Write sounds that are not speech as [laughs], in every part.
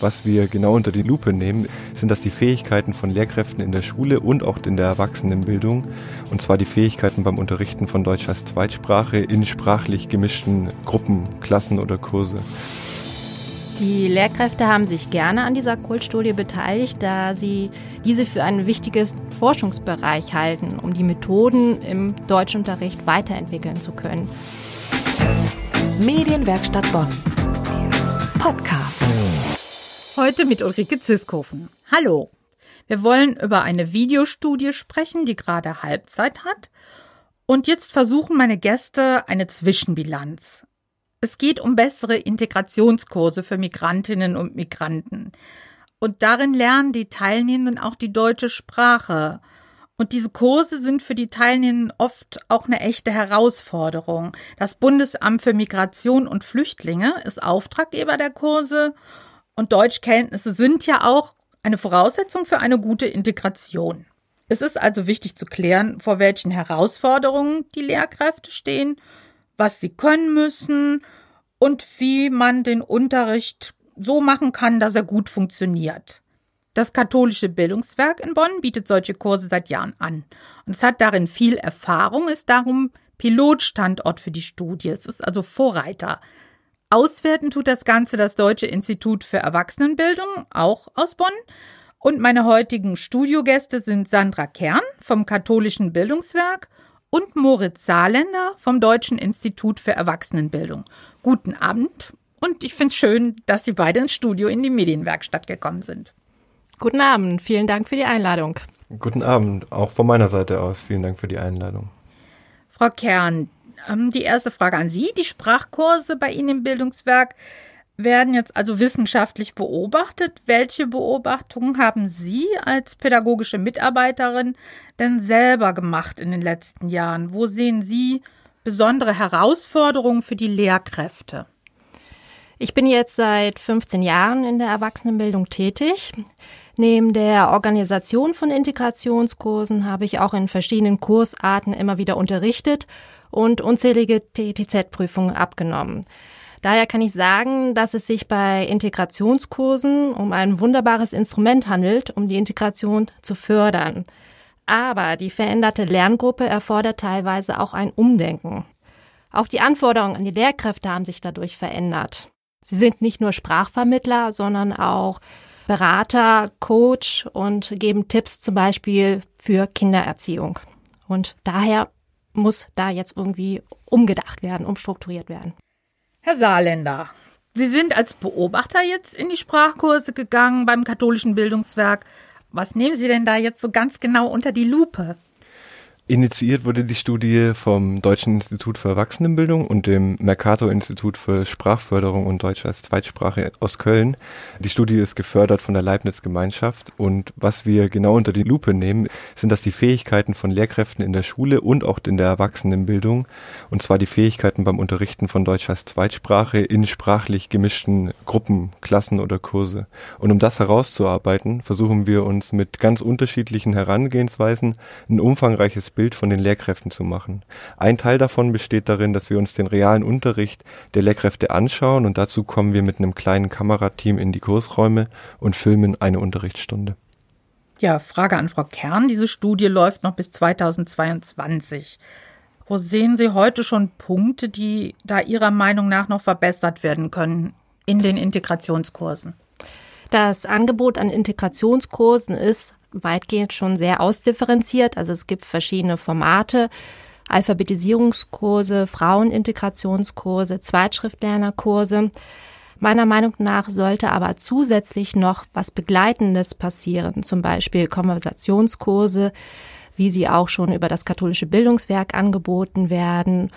Was wir genau unter die Lupe nehmen, sind das die Fähigkeiten von Lehrkräften in der Schule und auch in der Erwachsenenbildung. Und zwar die Fähigkeiten beim Unterrichten von Deutsch als Zweitsprache in sprachlich gemischten Gruppen, Klassen oder Kurse. Die Lehrkräfte haben sich gerne an dieser Kultstudie beteiligt, da sie diese für einen wichtigen Forschungsbereich halten, um die Methoden im Deutschunterricht weiterentwickeln zu können. Medienwerkstatt Bonn. Podcast. Heute mit Ulrike Ziskofen. Hallo. Wir wollen über eine Videostudie sprechen, die gerade Halbzeit hat. Und jetzt versuchen meine Gäste eine Zwischenbilanz. Es geht um bessere Integrationskurse für Migrantinnen und Migranten. Und darin lernen die Teilnehmenden auch die deutsche Sprache. Und diese Kurse sind für die Teilnehmenden oft auch eine echte Herausforderung. Das Bundesamt für Migration und Flüchtlinge ist Auftraggeber der Kurse und Deutschkenntnisse sind ja auch eine Voraussetzung für eine gute Integration. Es ist also wichtig zu klären, vor welchen Herausforderungen die Lehrkräfte stehen, was sie können müssen und wie man den Unterricht so machen kann, dass er gut funktioniert. Das katholische Bildungswerk in Bonn bietet solche Kurse seit Jahren an. Und es hat darin viel Erfahrung, ist darum Pilotstandort für die Studie. Es ist also Vorreiter. Auswerten tut das Ganze das Deutsche Institut für Erwachsenenbildung, auch aus Bonn. Und meine heutigen Studiogäste sind Sandra Kern vom Katholischen Bildungswerk und Moritz Saarländer vom Deutschen Institut für Erwachsenenbildung. Guten Abend und ich finde es schön, dass Sie beide ins Studio in die Medienwerkstatt gekommen sind. Guten Abend, vielen Dank für die Einladung. Guten Abend, auch von meiner Seite aus. Vielen Dank für die Einladung. Frau Kern, die erste Frage an Sie. Die Sprachkurse bei Ihnen im Bildungswerk werden jetzt also wissenschaftlich beobachtet. Welche Beobachtungen haben Sie als pädagogische Mitarbeiterin denn selber gemacht in den letzten Jahren? Wo sehen Sie besondere Herausforderungen für die Lehrkräfte? Ich bin jetzt seit 15 Jahren in der Erwachsenenbildung tätig. Neben der Organisation von Integrationskursen habe ich auch in verschiedenen Kursarten immer wieder unterrichtet und unzählige TTZ-Prüfungen abgenommen. Daher kann ich sagen, dass es sich bei Integrationskursen um ein wunderbares Instrument handelt, um die Integration zu fördern. Aber die veränderte Lerngruppe erfordert teilweise auch ein Umdenken. Auch die Anforderungen an die Lehrkräfte haben sich dadurch verändert. Sie sind nicht nur Sprachvermittler, sondern auch Berater, Coach und geben Tipps zum Beispiel für Kindererziehung. Und daher muss da jetzt irgendwie umgedacht werden, umstrukturiert werden. Herr Saarländer, Sie sind als Beobachter jetzt in die Sprachkurse gegangen beim katholischen Bildungswerk. Was nehmen Sie denn da jetzt so ganz genau unter die Lupe? Initiiert wurde die Studie vom Deutschen Institut für Erwachsenenbildung und dem Mercator-Institut für Sprachförderung und Deutsch als Zweitsprache aus Köln. Die Studie ist gefördert von der Leibniz-Gemeinschaft und was wir genau unter die Lupe nehmen, sind das die Fähigkeiten von Lehrkräften in der Schule und auch in der Erwachsenenbildung und zwar die Fähigkeiten beim Unterrichten von Deutsch als Zweitsprache in sprachlich gemischten Gruppen, Klassen oder Kurse. Und um das herauszuarbeiten, versuchen wir uns mit ganz unterschiedlichen Herangehensweisen ein umfangreiches Bild von den Lehrkräften zu machen. Ein Teil davon besteht darin, dass wir uns den realen Unterricht der Lehrkräfte anschauen und dazu kommen wir mit einem kleinen Kamerateam in die Kursräume und filmen eine Unterrichtsstunde. Ja, Frage an Frau Kern. Diese Studie läuft noch bis 2022. Wo sehen Sie heute schon Punkte, die da Ihrer Meinung nach noch verbessert werden können in den Integrationskursen? Das Angebot an Integrationskursen ist weitgehend schon sehr ausdifferenziert. Also es gibt verschiedene Formate. Alphabetisierungskurse, Frauenintegrationskurse, Zweitschriftlernerkurse. Meiner Meinung nach sollte aber zusätzlich noch was Begleitendes passieren, zum Beispiel Konversationskurse, wie sie auch schon über das katholische Bildungswerk angeboten werden,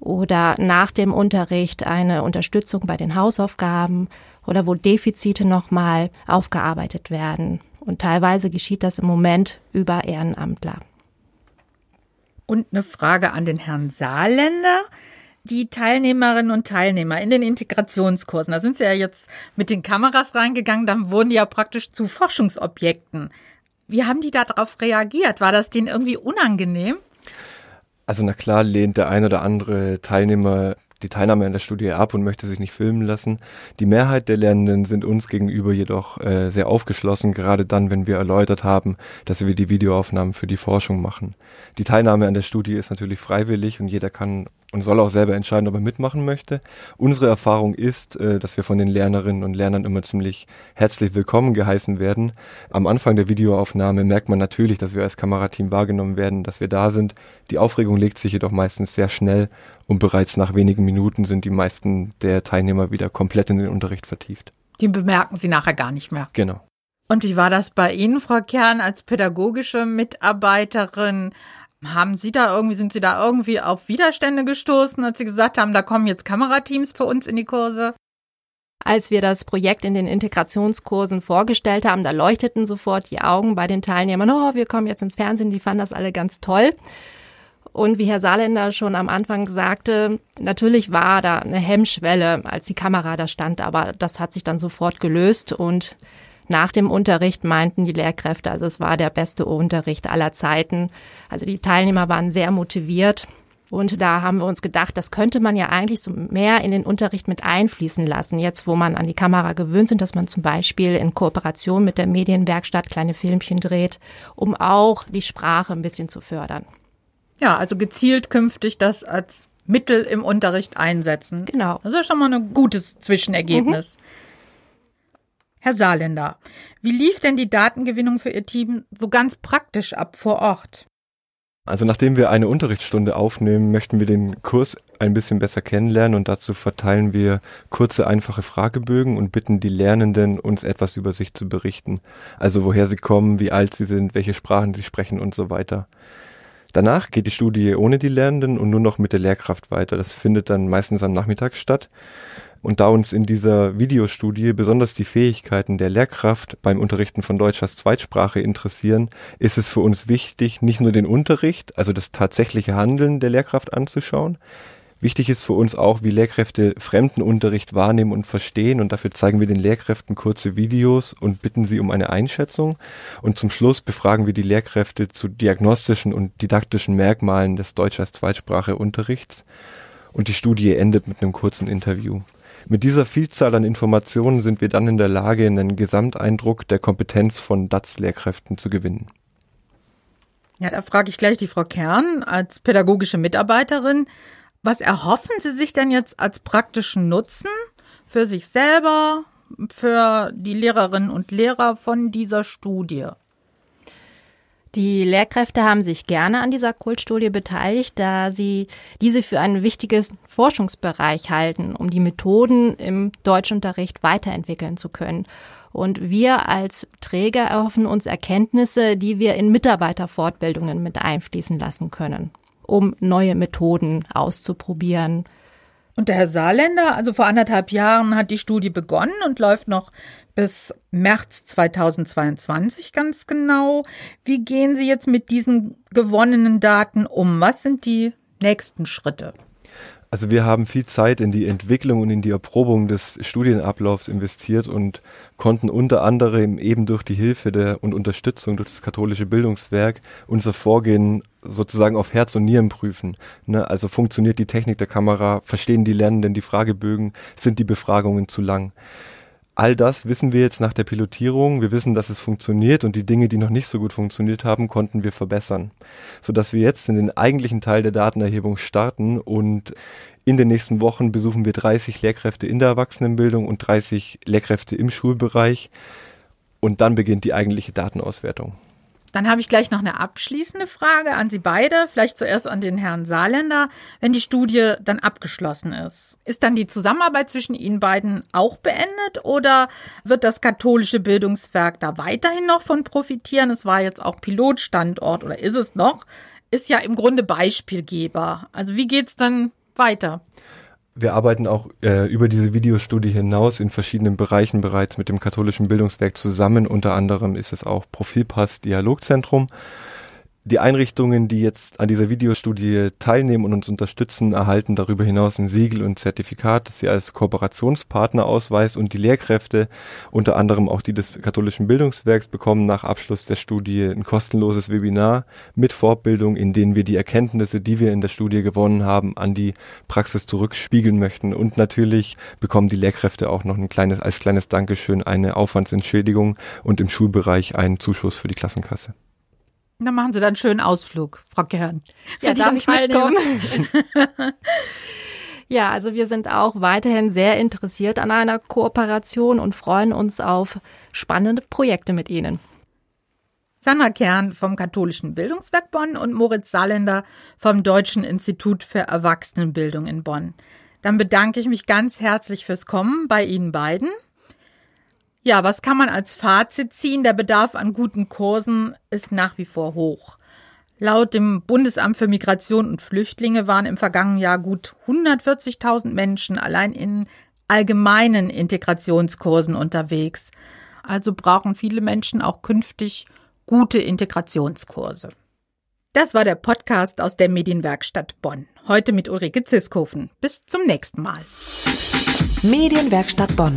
oder nach dem Unterricht eine Unterstützung bei den Hausaufgaben oder wo Defizite nochmal aufgearbeitet werden. Und teilweise geschieht das im Moment über Ehrenamtler. Und eine Frage an den Herrn Saarländer. Die Teilnehmerinnen und Teilnehmer in den Integrationskursen, da sind sie ja jetzt mit den Kameras reingegangen, dann wurden die ja praktisch zu Forschungsobjekten. Wie haben die darauf reagiert? War das denen irgendwie unangenehm? Also na klar lehnt der ein oder andere Teilnehmer die Teilnahme an der Studie ab und möchte sich nicht filmen lassen. Die Mehrheit der Lernenden sind uns gegenüber jedoch äh, sehr aufgeschlossen, gerade dann, wenn wir erläutert haben, dass wir die Videoaufnahmen für die Forschung machen. Die Teilnahme an der Studie ist natürlich freiwillig und jeder kann und soll auch selber entscheiden, ob er mitmachen möchte. Unsere Erfahrung ist, äh, dass wir von den Lernerinnen und Lernern immer ziemlich herzlich willkommen geheißen werden. Am Anfang der Videoaufnahme merkt man natürlich, dass wir als Kamerateam wahrgenommen werden, dass wir da sind. Die Aufregung legt sich jedoch meistens sehr schnell und bereits nach wenigen Minuten sind die meisten der Teilnehmer wieder komplett in den Unterricht vertieft. Die bemerken sie nachher gar nicht mehr. Genau. Und wie war das bei Ihnen, Frau Kern, als pädagogische Mitarbeiterin? Haben Sie da irgendwie, sind Sie da irgendwie auf Widerstände gestoßen, als Sie gesagt haben, da kommen jetzt Kamerateams zu uns in die Kurse? Als wir das Projekt in den Integrationskursen vorgestellt haben, da leuchteten sofort die Augen bei den Teilnehmern, oh, wir kommen jetzt ins Fernsehen, die fanden das alle ganz toll. Und wie Herr Saarländer schon am Anfang sagte, natürlich war da eine Hemmschwelle, als die Kamera da stand, aber das hat sich dann sofort gelöst und nach dem Unterricht meinten die Lehrkräfte, also es war der beste Unterricht aller Zeiten. Also die Teilnehmer waren sehr motiviert. Und da haben wir uns gedacht, das könnte man ja eigentlich so mehr in den Unterricht mit einfließen lassen. Jetzt, wo man an die Kamera gewöhnt sind, dass man zum Beispiel in Kooperation mit der Medienwerkstatt kleine Filmchen dreht, um auch die Sprache ein bisschen zu fördern. Ja, also gezielt künftig das als Mittel im Unterricht einsetzen. Genau. Das ist schon mal ein gutes Zwischenergebnis. Mhm. Herr Saarländer, wie lief denn die Datengewinnung für Ihr Team so ganz praktisch ab vor Ort? Also nachdem wir eine Unterrichtsstunde aufnehmen, möchten wir den Kurs ein bisschen besser kennenlernen und dazu verteilen wir kurze, einfache Fragebögen und bitten die Lernenden, uns etwas über sich zu berichten. Also woher sie kommen, wie alt sie sind, welche Sprachen sie sprechen und so weiter. Danach geht die Studie ohne die Lernenden und nur noch mit der Lehrkraft weiter. Das findet dann meistens am Nachmittag statt. Und da uns in dieser Videostudie besonders die Fähigkeiten der Lehrkraft beim Unterrichten von Deutsch als Zweitsprache interessieren, ist es für uns wichtig, nicht nur den Unterricht, also das tatsächliche Handeln der Lehrkraft anzuschauen. Wichtig ist für uns auch, wie Lehrkräfte Fremdenunterricht wahrnehmen und verstehen und dafür zeigen wir den Lehrkräften kurze Videos und bitten sie um eine Einschätzung. Und zum Schluss befragen wir die Lehrkräfte zu diagnostischen und didaktischen Merkmalen des Deutsch als Zweitsprache Unterrichts. Und die Studie endet mit einem kurzen Interview. Mit dieser Vielzahl an Informationen sind wir dann in der Lage, einen Gesamteindruck der Kompetenz von DATS-Lehrkräften zu gewinnen. Ja, da frage ich gleich die Frau Kern als pädagogische Mitarbeiterin. Was erhoffen Sie sich denn jetzt als praktischen Nutzen für sich selber, für die Lehrerinnen und Lehrer von dieser Studie? Die Lehrkräfte haben sich gerne an dieser Kultstudie beteiligt, da sie diese für einen wichtigen Forschungsbereich halten, um die Methoden im Deutschunterricht weiterentwickeln zu können. Und wir als Träger erhoffen uns Erkenntnisse, die wir in Mitarbeiterfortbildungen mit einfließen lassen können, um neue Methoden auszuprobieren, und der Herr Saarländer, also vor anderthalb Jahren hat die Studie begonnen und läuft noch bis März 2022 ganz genau. Wie gehen Sie jetzt mit diesen gewonnenen Daten um? Was sind die nächsten Schritte? Also wir haben viel Zeit in die Entwicklung und in die Erprobung des Studienablaufs investiert und konnten unter anderem eben durch die Hilfe der und Unterstützung durch das katholische Bildungswerk unser Vorgehen sozusagen auf Herz und Nieren prüfen. Ne? Also funktioniert die Technik der Kamera, verstehen die Lernenden die Fragebögen, sind die Befragungen zu lang? All das wissen wir jetzt nach der Pilotierung. Wir wissen, dass es funktioniert und die Dinge, die noch nicht so gut funktioniert haben, konnten wir verbessern. Sodass wir jetzt in den eigentlichen Teil der Datenerhebung starten und in den nächsten Wochen besuchen wir 30 Lehrkräfte in der Erwachsenenbildung und 30 Lehrkräfte im Schulbereich. Und dann beginnt die eigentliche Datenauswertung. Dann habe ich gleich noch eine abschließende Frage an Sie beide, vielleicht zuerst an den Herrn Saarländer. Wenn die Studie dann abgeschlossen ist, ist dann die Zusammenarbeit zwischen Ihnen beiden auch beendet oder wird das katholische Bildungswerk da weiterhin noch von profitieren? Es war jetzt auch Pilotstandort oder ist es noch? Ist ja im Grunde Beispielgeber. Also wie geht's dann weiter? Wir arbeiten auch äh, über diese Videostudie hinaus in verschiedenen Bereichen bereits mit dem katholischen Bildungswerk zusammen. Unter anderem ist es auch Profilpass Dialogzentrum. Die Einrichtungen, die jetzt an dieser Videostudie teilnehmen und uns unterstützen, erhalten darüber hinaus ein Siegel und Zertifikat, das sie als Kooperationspartner ausweist und die Lehrkräfte, unter anderem auch die des katholischen Bildungswerks, bekommen nach Abschluss der Studie ein kostenloses Webinar mit Fortbildung, in denen wir die Erkenntnisse, die wir in der Studie gewonnen haben, an die Praxis zurückspiegeln möchten. Und natürlich bekommen die Lehrkräfte auch noch ein kleines, als kleines Dankeschön eine Aufwandsentschädigung und im Schulbereich einen Zuschuss für die Klassenkasse. Dann machen Sie dann einen schönen Ausflug, Frau Kern. Ja, darf ich mitkommen? [laughs] ja, also wir sind auch weiterhin sehr interessiert an einer Kooperation und freuen uns auf spannende Projekte mit Ihnen. Sandra Kern vom Katholischen Bildungswerk Bonn und Moritz Saarländer vom Deutschen Institut für Erwachsenenbildung in Bonn. Dann bedanke ich mich ganz herzlich fürs Kommen bei Ihnen beiden. Ja, was kann man als Fazit ziehen? Der Bedarf an guten Kursen ist nach wie vor hoch. Laut dem Bundesamt für Migration und Flüchtlinge waren im vergangenen Jahr gut 140.000 Menschen allein in allgemeinen Integrationskursen unterwegs. Also brauchen viele Menschen auch künftig gute Integrationskurse. Das war der Podcast aus der Medienwerkstatt Bonn. Heute mit Ulrike Ziskofen. Bis zum nächsten Mal. Medienwerkstatt Bonn.